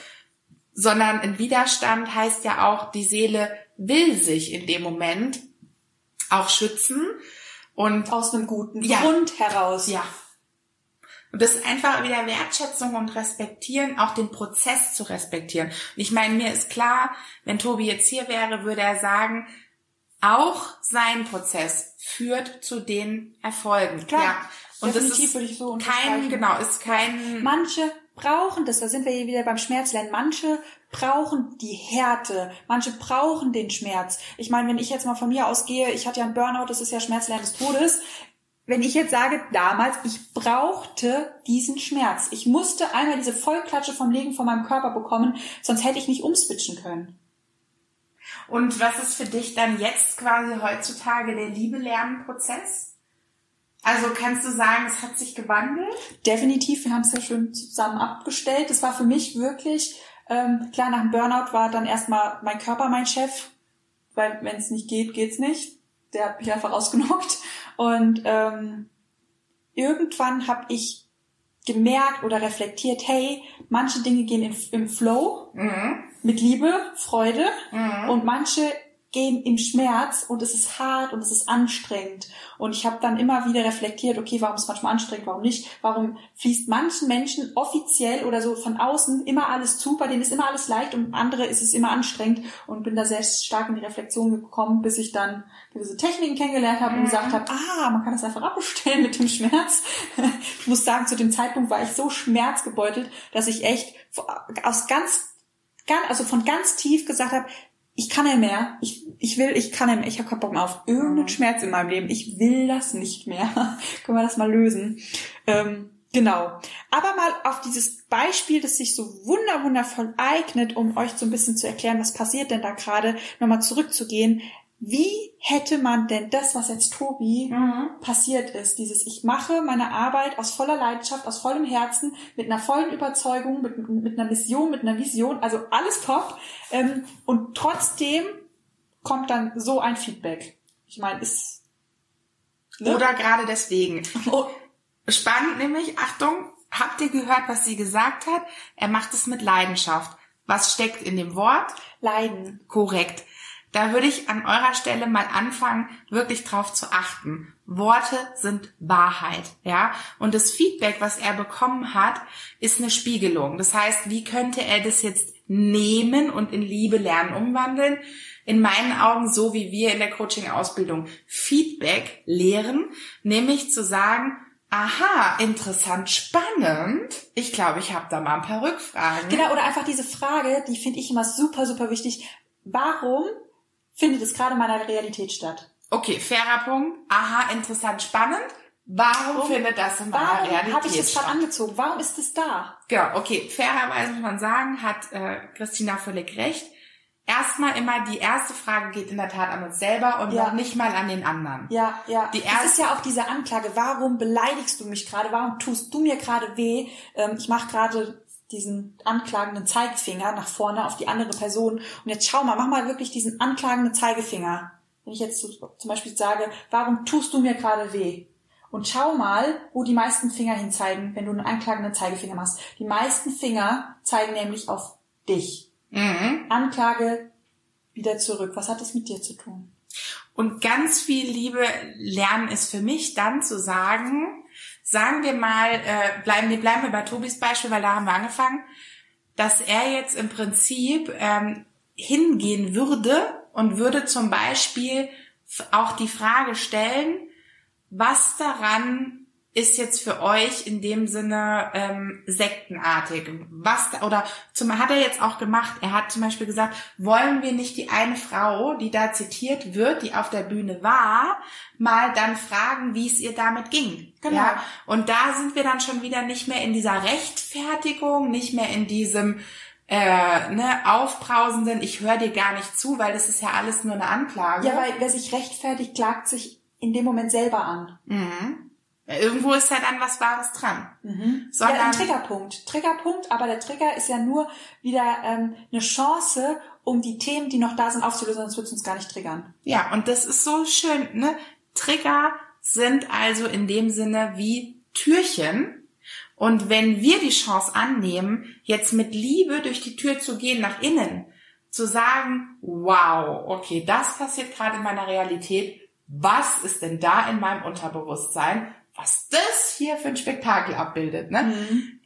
[SPEAKER 2] sondern ein Widerstand heißt ja auch, die Seele will sich in dem Moment auch schützen und
[SPEAKER 1] aus einem guten ja, Grund heraus.
[SPEAKER 2] Ja. Und das ist einfach wieder Wertschätzung und Respektieren, auch den Prozess zu respektieren. Und ich meine, mir ist klar, wenn Tobi jetzt hier wäre, würde er sagen, auch sein Prozess führt zu den Erfolgen.
[SPEAKER 1] Klar.
[SPEAKER 2] Ja.
[SPEAKER 1] Und Definitiv das ist würde ich so
[SPEAKER 2] kein, genau, ist kein.
[SPEAKER 1] Manche brauchen das, da sind wir hier wieder beim Schmerzlernen. Manche brauchen die Härte, manche brauchen den Schmerz. Ich meine, wenn ich jetzt mal von mir ausgehe, ich hatte ja einen Burnout, das ist ja Schmerzlernen des Todes. Wenn ich jetzt sage, damals, ich brauchte diesen Schmerz. Ich musste einmal diese Vollklatsche vom Legen von meinem Körper bekommen, sonst hätte ich nicht umswitchen können.
[SPEAKER 2] Und was ist für dich dann jetzt quasi heutzutage der Liebe-Lernen-Prozess? Also kannst du sagen, es hat sich gewandelt?
[SPEAKER 1] Definitiv, wir haben es ja schon zusammen abgestellt. Das war für mich wirklich, ähm, klar, nach dem Burnout war dann erstmal mein Körper mein Chef, weil wenn es nicht geht, geht's nicht. Der hat mich einfach ausgenockt. Und ähm, irgendwann habe ich gemerkt oder reflektiert, hey, manche Dinge gehen in, im Flow. Mhm mit Liebe, Freude mhm. und manche gehen im Schmerz und es ist hart und es ist anstrengend. Und ich habe dann immer wieder reflektiert, okay, warum ist es manchmal anstrengend, warum nicht? Warum fließt manchen Menschen offiziell oder so von außen immer alles zu, bei denen ist immer alles leicht und andere ist es immer anstrengend und bin da sehr stark in die Reflexion gekommen, bis ich dann gewisse Techniken kennengelernt habe mhm. und gesagt habe, ah, man kann das einfach abbestellen mit dem Schmerz. [LAUGHS] ich muss sagen, zu dem Zeitpunkt war ich so schmerzgebeutelt, dass ich echt aus ganz also von ganz tief gesagt habe, ich kann ja mehr, ich, ich will, ich kann ja mehr, ich habe keinen Bock mehr auf irgendeinen mhm. Schmerz in meinem Leben, ich will das nicht mehr. [LAUGHS] Können wir das mal lösen? Ähm, genau. Aber mal auf dieses Beispiel, das sich so wunder wundervoll eignet, um euch so ein bisschen zu erklären, was passiert denn da gerade, nochmal zurückzugehen wie hätte man denn das, was jetzt Tobi mhm. passiert ist, dieses ich mache meine Arbeit aus voller Leidenschaft, aus vollem Herzen, mit einer vollen Überzeugung, mit, mit einer Mission, mit einer Vision, also alles top. Ähm, und trotzdem kommt dann so ein Feedback. Ich meine, ist.
[SPEAKER 2] Ne? Oder gerade deswegen. Oh. Spannend nämlich, Achtung, habt ihr gehört, was sie gesagt hat? Er macht es mit Leidenschaft. Was steckt in dem Wort?
[SPEAKER 1] Leiden.
[SPEAKER 2] Korrekt. Da würde ich an eurer Stelle mal anfangen, wirklich drauf zu achten. Worte sind Wahrheit, ja. Und das Feedback, was er bekommen hat, ist eine Spiegelung. Das heißt, wie könnte er das jetzt nehmen und in Liebe lernen umwandeln? in meinen Augen so, wie wir in der Coaching-Ausbildung Feedback lehren, nämlich zu sagen, aha, interessant, spannend. Ich glaube, ich habe da mal ein paar Rückfragen.
[SPEAKER 1] Genau, oder einfach diese Frage, die finde ich immer super, super wichtig. Warum findet es gerade in meiner Realität statt?
[SPEAKER 2] Okay, fairer Punkt. Aha, interessant, spannend. Warum, Warum findet das in meiner
[SPEAKER 1] Warum
[SPEAKER 2] Realität
[SPEAKER 1] habe ich das gerade angezogen? Warum ist es da?
[SPEAKER 2] Genau, okay. Fairerweise muss man sagen, hat äh, Christina völlig recht. Erstmal immer die erste Frage geht in der Tat an uns selber und
[SPEAKER 1] Ja.
[SPEAKER 2] noch nicht mal an den anderen.
[SPEAKER 1] Ja, ja.
[SPEAKER 2] Die
[SPEAKER 1] das
[SPEAKER 2] erste-
[SPEAKER 1] ist ja auch diese Anklage. Warum beleidigst du mich gerade? Warum tust du mir gerade weh? Ähm, ich mache gerade diesen anklagenden Zeigefinger nach vorne auf die andere Person. Und jetzt schau mal, mach mal wirklich diesen anklagenden Zeigefinger. Wenn ich jetzt zum Beispiel sage, warum tust du mir gerade weh? Und schau mal, wo die meisten Finger hinzeigen, wenn du einen anklagenden Zeigefinger machst. Die meisten Finger zeigen nämlich auf dich.
[SPEAKER 2] Mhm.
[SPEAKER 1] Anklage wieder zurück. Was hat das mit dir zu tun?
[SPEAKER 2] Und ganz viel Liebe lernen ist für mich dann zu sagen, sagen wir mal, äh, bleiben, wir bleiben wir bei Tobis Beispiel, weil da haben wir angefangen, dass er jetzt im Prinzip ähm, hingehen würde und würde zum Beispiel auch die Frage stellen, was daran ist jetzt für euch in dem Sinne ähm, sektenartig? Was oder zum hat er jetzt auch gemacht? Er hat zum Beispiel gesagt, wollen wir nicht die eine Frau, die da zitiert wird, die auf der Bühne war, mal dann fragen, wie es ihr damit ging?
[SPEAKER 1] Genau.
[SPEAKER 2] Ja? Und da sind wir dann schon wieder nicht mehr in dieser Rechtfertigung, nicht mehr in diesem äh, ne, aufbrausenden, ich höre dir gar nicht zu, weil das ist ja alles nur eine Anklage.
[SPEAKER 1] Ja, weil wer sich rechtfertigt, klagt sich in dem Moment selber an.
[SPEAKER 2] Mhm. Ja, Irgendwo ist ja dann was Wahres dran.
[SPEAKER 1] ja,
[SPEAKER 2] Sondern,
[SPEAKER 1] ein Triggerpunkt. Triggerpunkt, aber der Trigger ist ja nur wieder ähm, eine Chance, um die Themen, die noch da sind, aufzulösen, sonst wird es uns gar nicht triggern.
[SPEAKER 2] ja, und das ist so schön, ne? Trigger sind also in dem Sinne wie Türchen. Und wenn wir die Chance annehmen, jetzt mit Liebe durch die Tür zu gehen nach innen, zu sagen, wow, okay, das passiert gerade in meiner Realität, was ist denn da in meinem Unterbewusstsein, was das hier für ein Spektakel abbildet, ne?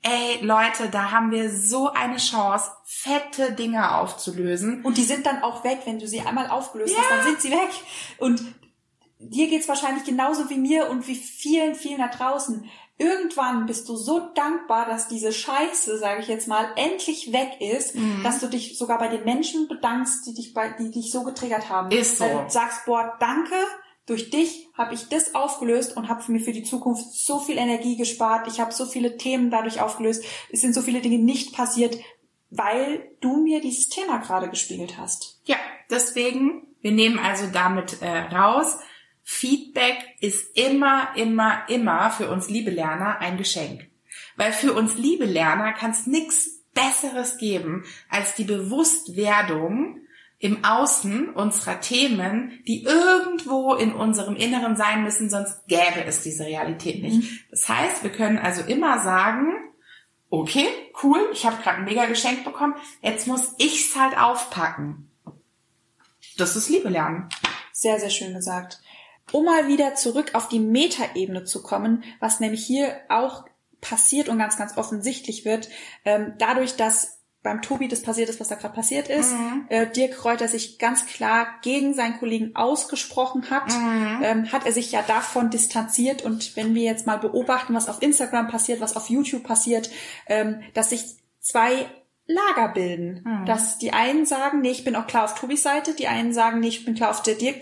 [SPEAKER 2] Ey, Leute, da haben wir so eine Chance, fette Dinge aufzulösen.
[SPEAKER 1] Und die sind dann auch weg, wenn du sie einmal aufgelöst hast, dann sind sie weg. Und dir geht's wahrscheinlich genauso wie mir und wie vielen, vielen da draußen. Irgendwann bist du so dankbar, dass diese Scheiße, sage ich jetzt mal, endlich weg ist,
[SPEAKER 2] Mhm.
[SPEAKER 1] dass du dich sogar bei den Menschen bedankst, die dich, bei, die dich so getriggert haben.
[SPEAKER 2] Ist so.
[SPEAKER 1] Weil du sagst, boah, danke, durch dich habe ich das aufgelöst und habe mir für die Zukunft so viel Energie gespart. Ich habe so viele Themen dadurch aufgelöst. Es sind so viele Dinge nicht passiert, weil du mir dieses Thema gerade gespiegelt hast.
[SPEAKER 2] Ja, deswegen, wir nehmen also damit äh, raus, Feedback ist immer, immer, immer für uns liebe Lerner ein Geschenk. Weil für uns liebe Lerner kann es nichts Besseres geben als die Bewusstwerdung im Außen unserer Themen, die irgendwo in unserem Inneren sein müssen, sonst gäbe es diese Realität nicht. Das heißt, wir können also immer sagen, okay, cool, ich habe gerade ein mega Geschenk bekommen, jetzt muss ich's halt aufpacken. Das ist Liebe lernen.
[SPEAKER 1] Sehr, sehr schön gesagt. Um mal wieder zurück auf die Metaebene zu kommen, was nämlich hier auch passiert und ganz, ganz offensichtlich wird, ähm, dadurch, dass beim Tobi das passiert ist, was da gerade passiert ist, äh, Dirk Reuter sich ganz klar gegen seinen Kollegen ausgesprochen hat, ähm, hat er sich ja davon distanziert. Und wenn wir jetzt mal beobachten, was auf Instagram passiert, was auf YouTube passiert, ähm, dass sich zwei Lager bilden. Dass die einen sagen, nee, ich bin auch klar auf Tobis Seite, die einen sagen, nee, ich bin klar auf der Dirk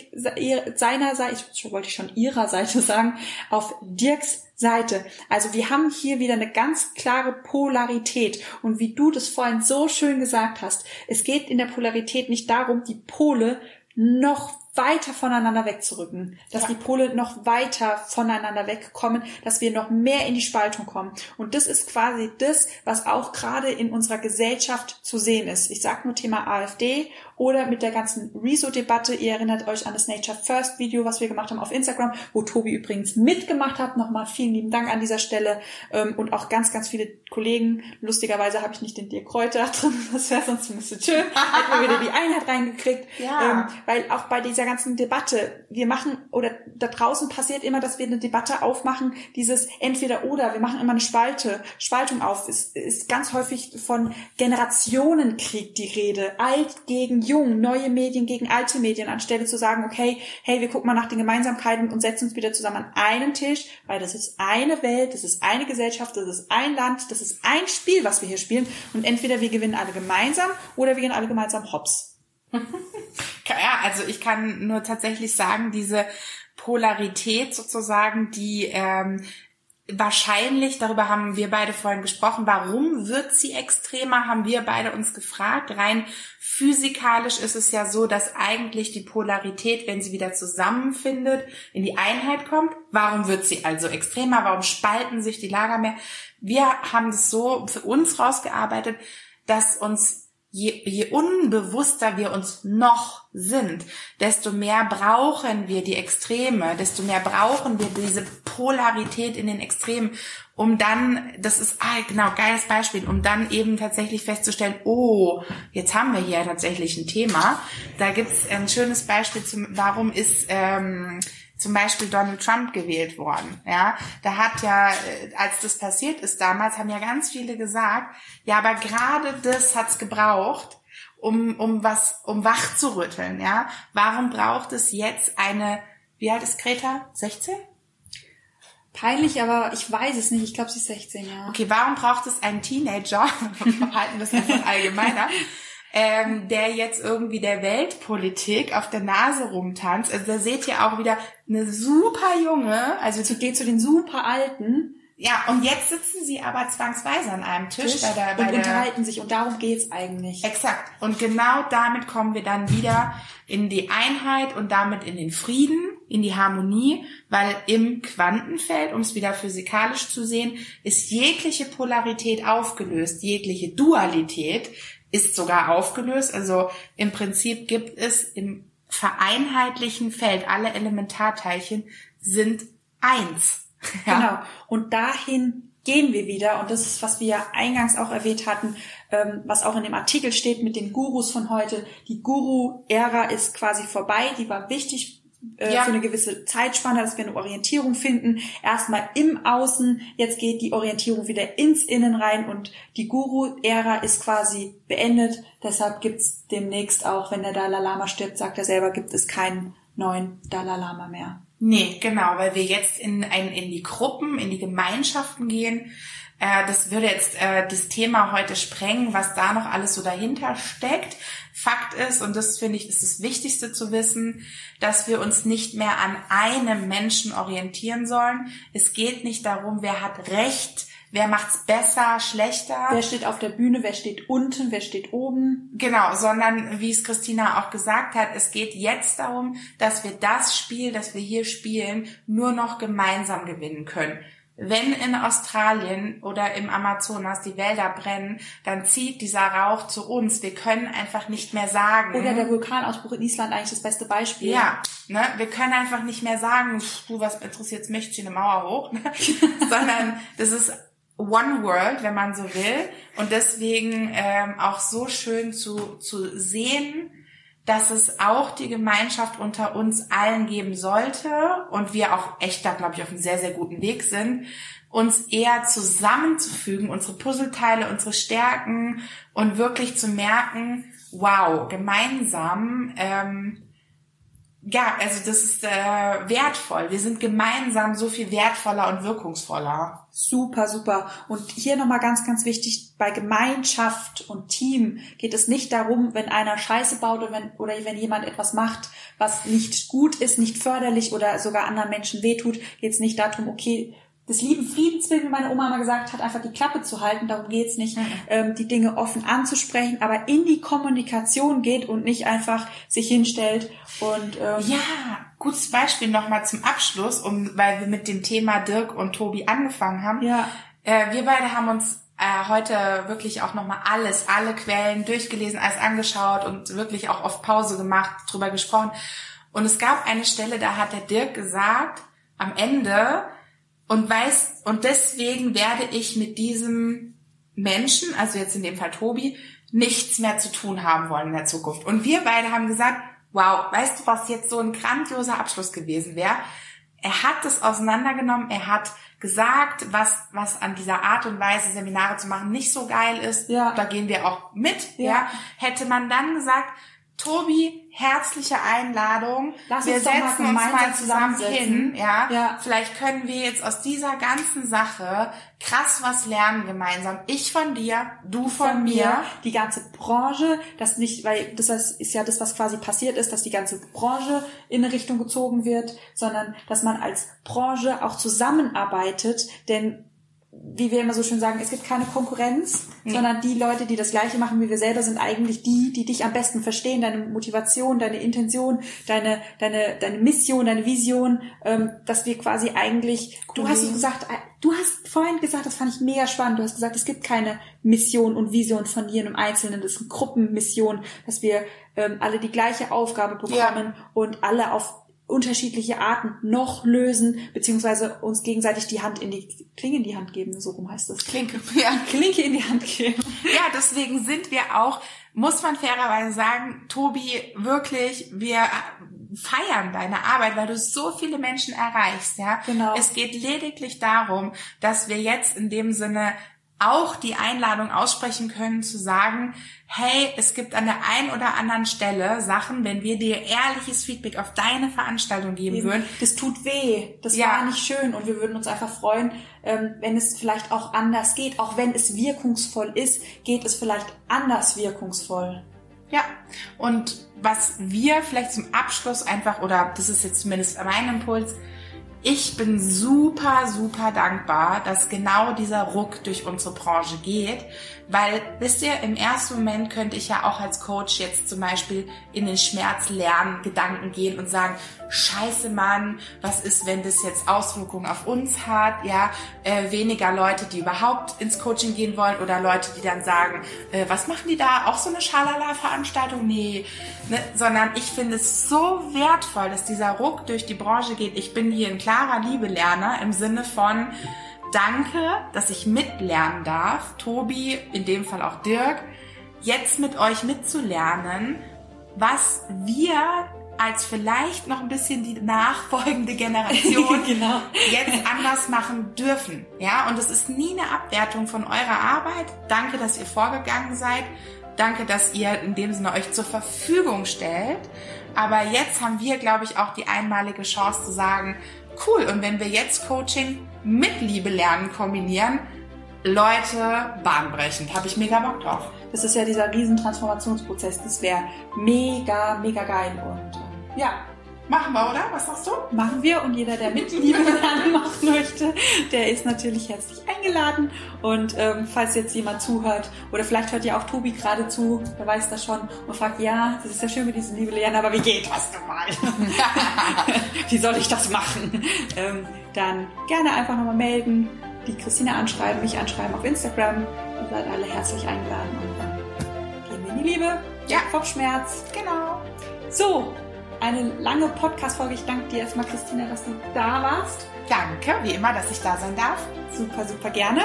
[SPEAKER 1] seiner Seite, ich wollte ich schon ihrer Seite [LAUGHS] sagen, auf Dirks Seite. Also wir haben hier wieder eine ganz klare Polarität. Und wie du das vorhin so schön gesagt hast, es geht in der Polarität nicht darum, die Pole noch weiter voneinander wegzurücken, dass
[SPEAKER 2] Ja.
[SPEAKER 1] die Pole noch weiter voneinander wegkommen, dass wir noch mehr in die Spaltung kommen. Und das ist quasi das, was auch gerade in unserer Gesellschaft zu sehen ist. Ich sage nur Thema AfD oder mit der ganzen Rezo-Debatte. Ihr erinnert euch an das Nature First Video, was wir gemacht haben auf Instagram, wo Tobi übrigens mitgemacht hat. Nochmal vielen lieben Dank an dieser Stelle ähm, und auch ganz, ganz viele Kollegen. Lustigerweise habe ich nicht den Dirk Kräuter [LAUGHS] drin, das wäre sonst ein bisschen schön. [LAUGHS] Hätten wir wieder die Einheit reingekriegt.
[SPEAKER 2] Ja.
[SPEAKER 1] Ähm, weil auch bei dieser ganzen Debatte, wir machen, oder da draußen passiert immer, dass wir eine Debatte aufmachen, dieses entweder oder, wir machen immer eine Spalte, Spaltung auf. Es ist ganz häufig von Generationenkrieg die Rede, alt gegen jung, neue Medien gegen alte Medien, anstelle zu sagen, okay, hey, wir gucken mal nach den Gemeinsamkeiten und setzen uns wieder zusammen an einen Tisch, weil das ist eine Welt, das ist eine Gesellschaft, das ist ein Land, das ist ein Spiel, was wir hier spielen und entweder wir gewinnen alle gemeinsam oder wir gehen alle gemeinsam hops. [LAUGHS]
[SPEAKER 2] ja, also ich kann nur tatsächlich sagen, diese Polarität sozusagen, die ähm, wahrscheinlich, darüber haben wir beide vorhin gesprochen, warum wird sie extremer, haben wir beide uns gefragt. Rein physikalisch ist es ja so, dass eigentlich die Polarität, wenn sie wieder zusammenfindet, in die Einheit kommt. Warum wird sie also extremer? Warum spalten sich die Lager mehr? Wir haben es so für uns rausgearbeitet, dass uns je, je unbewusster wir uns noch sind, desto mehr brauchen wir die Extreme, desto mehr brauchen wir diese Polarität in den Extremen, um dann, das ist ah, genau geiles Beispiel, um dann eben tatsächlich festzustellen, oh, jetzt haben wir hier tatsächlich ein Thema. Da gibt's ein schönes Beispiel zum, warum ist ähm, zum Beispiel Donald Trump gewählt worden. Ja, da hat ja, äh, als das passiert ist damals, haben ja ganz viele gesagt, ja, aber gerade das hat's gebraucht, um um was, um wach zu rütteln. Ja, warum braucht es jetzt eine? Wie alt ist Greta? 16?
[SPEAKER 1] Peinlich, aber ich weiß es nicht. Ich glaube, sie ist 16, ja.
[SPEAKER 2] Okay, warum braucht es einen Teenager? [LAUGHS] Wir halten das einfach allgemeiner ähm, der jetzt irgendwie der Weltpolitik auf der Nase rumtanzt. Also da seht ihr auch wieder eine super junge, also
[SPEAKER 1] zu, geht zu den super alten.
[SPEAKER 2] Ja, und jetzt sitzen sie aber zwangsweise an einem Tisch, Tisch
[SPEAKER 1] bei der, bei und der, unterhalten sich und darum geht's eigentlich.
[SPEAKER 2] Exakt. Und genau damit kommen wir dann wieder in die Einheit und damit in den Frieden, in die Harmonie, weil im Quantenfeld, um es wieder physikalisch zu sehen, ist jegliche Polarität aufgelöst, jegliche Dualität ist sogar aufgelöst. Also im Prinzip gibt es im vereinheitlichen Feld, alle Elementarteilchen sind eins. [LAUGHS]
[SPEAKER 1] Ja. Genau. Und dahin gehen wir wieder. Und das ist, was wir eingangs auch erwähnt hatten, ähm, was auch in dem Artikel steht mit den Gurus von heute. Die Guru-Ära ist quasi vorbei. Die war wichtig äh, ja. für eine gewisse Zeitspanne, dass wir eine Orientierung finden. Erstmal im Außen, jetzt geht die Orientierung wieder ins Innen rein und die Guru-Ära ist quasi beendet. Deshalb gibt's demnächst auch, wenn der Dalai Lama stirbt, sagt er selber, gibt es keinen neuen Dalai Lama mehr.
[SPEAKER 2] Nee, genau, weil wir jetzt in, ein, in die Gruppen, in die Gemeinschaften gehen. Äh, das würde jetzt äh, das Thema heute sprengen, was da noch alles so dahinter steckt. Fakt ist, und das finde ich ist das Wichtigste zu wissen, dass wir uns nicht mehr an einem Menschen orientieren sollen. Es geht nicht darum, wer hat Recht, wer macht's besser, schlechter.
[SPEAKER 1] Wer steht auf der Bühne, wer steht unten, wer steht oben.
[SPEAKER 2] Genau, sondern wie es Christina auch gesagt hat, es geht jetzt darum, dass wir das Spiel, das wir hier spielen, nur noch gemeinsam gewinnen können. Wenn in Australien oder im Amazonas die Wälder brennen, dann zieht dieser Rauch zu uns. Wir können einfach nicht mehr sagen.
[SPEAKER 1] Oder der Vulkanausbruch in Island eigentlich das beste Beispiel.
[SPEAKER 2] Ja, ne? wir können einfach nicht mehr sagen, du, was interessiert mich, zieh eine Mauer hoch. Ne? [LAUGHS] Sondern das ist One World, wenn man so will. Und deswegen ähm, auch so schön zu, zu sehen, dass es auch die Gemeinschaft unter uns allen geben sollte und wir auch echt da, glaube ich, auf einem sehr, sehr guten Weg sind, uns eher zusammenzufügen, unsere Puzzleteile, unsere Stärken und wirklich zu merken, wow, gemeinsam ähm, ja, also das ist äh, wertvoll. Wir sind gemeinsam so viel wertvoller und wirkungsvoller.
[SPEAKER 1] Super, super. Und hier nochmal ganz, ganz wichtig, bei Gemeinschaft und Team geht es nicht darum, wenn einer Scheiße baut oder wenn, oder wenn jemand etwas macht, was nicht gut ist, nicht förderlich oder sogar anderen Menschen wehtut, geht es nicht darum, okay, des lieben Friedenswillen, wie meine Oma mal gesagt hat, einfach die Klappe zu halten. Darum geht's nicht, mhm. ähm, die Dinge offen anzusprechen, aber in die Kommunikation geht und nicht einfach sich hinstellt und
[SPEAKER 2] ähm, ja, gutes Beispiel nochmal zum Abschluss, um weil wir mit dem Thema Dirk und Tobi angefangen haben.
[SPEAKER 1] Ja.
[SPEAKER 2] Äh, wir beide haben uns äh, heute wirklich auch nochmal alles, alle Quellen durchgelesen, alles angeschaut und wirklich auch oft Pause gemacht, drüber gesprochen. Und es gab eine Stelle, da hat der Dirk gesagt, am Ende und weiß, und deswegen werde ich mit diesem Menschen, also jetzt in dem Fall Tobi, nichts mehr zu tun haben wollen in der Zukunft. Und wir beide haben gesagt, wow, weißt du, was jetzt so ein grandioser Abschluss gewesen wäre? Er hat es auseinandergenommen, er hat gesagt, was, was an dieser Art und Weise Seminare zu machen nicht so geil ist. Ja. Da gehen wir auch mit. Ja. ja. Hätte man dann gesagt, Tobi, herzliche Einladung.
[SPEAKER 1] Lass
[SPEAKER 2] wir
[SPEAKER 1] uns doch mal
[SPEAKER 2] setzen uns mal zusammen hin. Ja?
[SPEAKER 1] Ja.
[SPEAKER 2] Vielleicht können wir jetzt aus dieser ganzen Sache krass was lernen gemeinsam. Ich von dir, du von, mir.
[SPEAKER 1] die ganze Branche, das nicht, weil das ist ja das, was quasi passiert ist, dass die ganze Branche in eine Richtung gezogen wird, sondern dass man als Branche auch zusammenarbeitet, denn wie wir immer so schön sagen, es gibt keine Konkurrenz, sondern die Leute, die das Gleiche machen wie wir selber, sind eigentlich die, die dich am besten verstehen, deine Motivation, deine Intention, deine, deine, deine Mission, deine Vision, ähm, dass wir quasi eigentlich, du hast gesagt, äh, du hast vorhin gesagt, das fand ich mega spannend, du hast gesagt, es gibt keine Mission und Vision von dir im Einzelnen, das ist eine Gruppenmission, dass wir ähm, alle die gleiche Aufgabe bekommen und alle auf unterschiedliche Arten noch lösen, beziehungsweise uns gegenseitig die Hand in die Klinge in die Hand geben, so rum heißt das.
[SPEAKER 2] Klinke. Ja.
[SPEAKER 1] Klinke in die Hand geben.
[SPEAKER 2] Ja, deswegen sind wir auch, muss man fairerweise sagen, Tobi, wirklich, wir feiern deine Arbeit, weil du so viele Menschen erreichst, ja.
[SPEAKER 1] Genau.
[SPEAKER 2] Es geht lediglich darum, dass wir jetzt in dem Sinne auch die Einladung aussprechen können zu sagen, hey, es gibt an der einen oder anderen Stelle Sachen, wenn wir dir ehrliches Feedback auf deine Veranstaltung geben würden,
[SPEAKER 1] Das tut weh. Das
[SPEAKER 2] Ja.
[SPEAKER 1] war nicht schön und wir würden uns einfach freuen, ähm, wenn es vielleicht auch anders geht. Auch wenn es wirkungsvoll ist, geht es vielleicht anders wirkungsvoll.
[SPEAKER 2] Ja, und was wir vielleicht zum Abschluss einfach, oder das ist jetzt zumindest mein Impuls, ich bin super, super dankbar, dass genau dieser Ruck durch unsere Branche geht, weil, wisst ihr, im ersten Moment könnte ich ja auch als Coach jetzt zum Beispiel in den Schmerz lernen, Gedanken gehen und sagen, scheiße Mann, was ist, wenn das jetzt Auswirkungen auf uns hat, ja, äh, weniger Leute, die überhaupt ins Coaching gehen wollen oder Leute, die dann sagen, äh, was machen die da, auch so eine Schalala-Veranstaltung? Nee, ne? sondern ich finde es so wertvoll, dass dieser Ruck durch die Branche geht. Ich bin hier ein klarer Liebelerner im Sinne von, danke, dass ich mitlernen darf, Tobi, in dem Fall auch Dirk, jetzt mit euch mitzulernen, was wir als vielleicht noch ein bisschen die nachfolgende Generation [LAUGHS]
[SPEAKER 1] Genau.
[SPEAKER 2] jetzt anders machen dürfen. Ja, und es ist nie eine Abwertung von eurer Arbeit. Danke, dass ihr vorgegangen seid. Danke, dass ihr in dem Sinne euch zur Verfügung stellt. Aber jetzt haben wir, glaube ich, auch die einmalige Chance zu sagen, cool, und wenn wir jetzt Coaching mit Liebe lernen kombinieren, Leute, bahnbrechend, habe ich mega Bock drauf.
[SPEAKER 1] Das ist ja dieser riesen Transformationsprozess. Das wäre mega, mega geil. Und ähm, ja,
[SPEAKER 2] Machen wir, oder? Was sagst du?
[SPEAKER 1] machen wir. Und jeder, der mit [LAUGHS] Liebe lernen [LAUGHS] machen möchte, der ist natürlich herzlich eingeladen. Und ähm, falls jetzt jemand zuhört, oder vielleicht hört ja auch Tobi gerade zu, der weiß das schon, und fragt, ja, das ist ja schön mit diesem Liebe lernen, aber wie geht das denn mal? [LAUGHS] wie soll ich das machen? Ähm, dann gerne einfach nochmal melden, die Christina anschreiben, mich anschreiben auf Instagram. Ihr seid alle herzlich eingeladen. Und dann gehen wir in die Liebe,
[SPEAKER 2] Ja.
[SPEAKER 1] vom Schmerz.
[SPEAKER 2] Genau.
[SPEAKER 1] So, eine lange Podcast-Folge. Ich danke dir erstmal, Christina, dass du da warst.
[SPEAKER 2] Danke, wie immer, dass ich da sein darf.
[SPEAKER 1] Super, super gerne.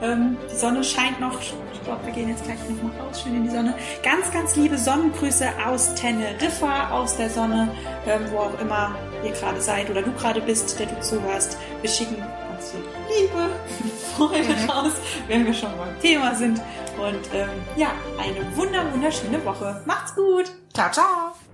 [SPEAKER 1] Ähm, die Sonne scheint noch. Ich glaube, wir gehen jetzt gleich noch mal raus, schön in die Sonne. Ganz, ganz liebe Sonnengrüße aus Teneriffa, aus der Sonne, ähm, wo auch immer ihr gerade seid oder du gerade bist, der du zuhörst. Wir schicken ganz viel Liebe, Freude raus, wenn wir schon beim Thema sind. Und ähm, ja, eine wunder, wunderschöne Woche. Macht's gut!
[SPEAKER 2] Ciao, ciao.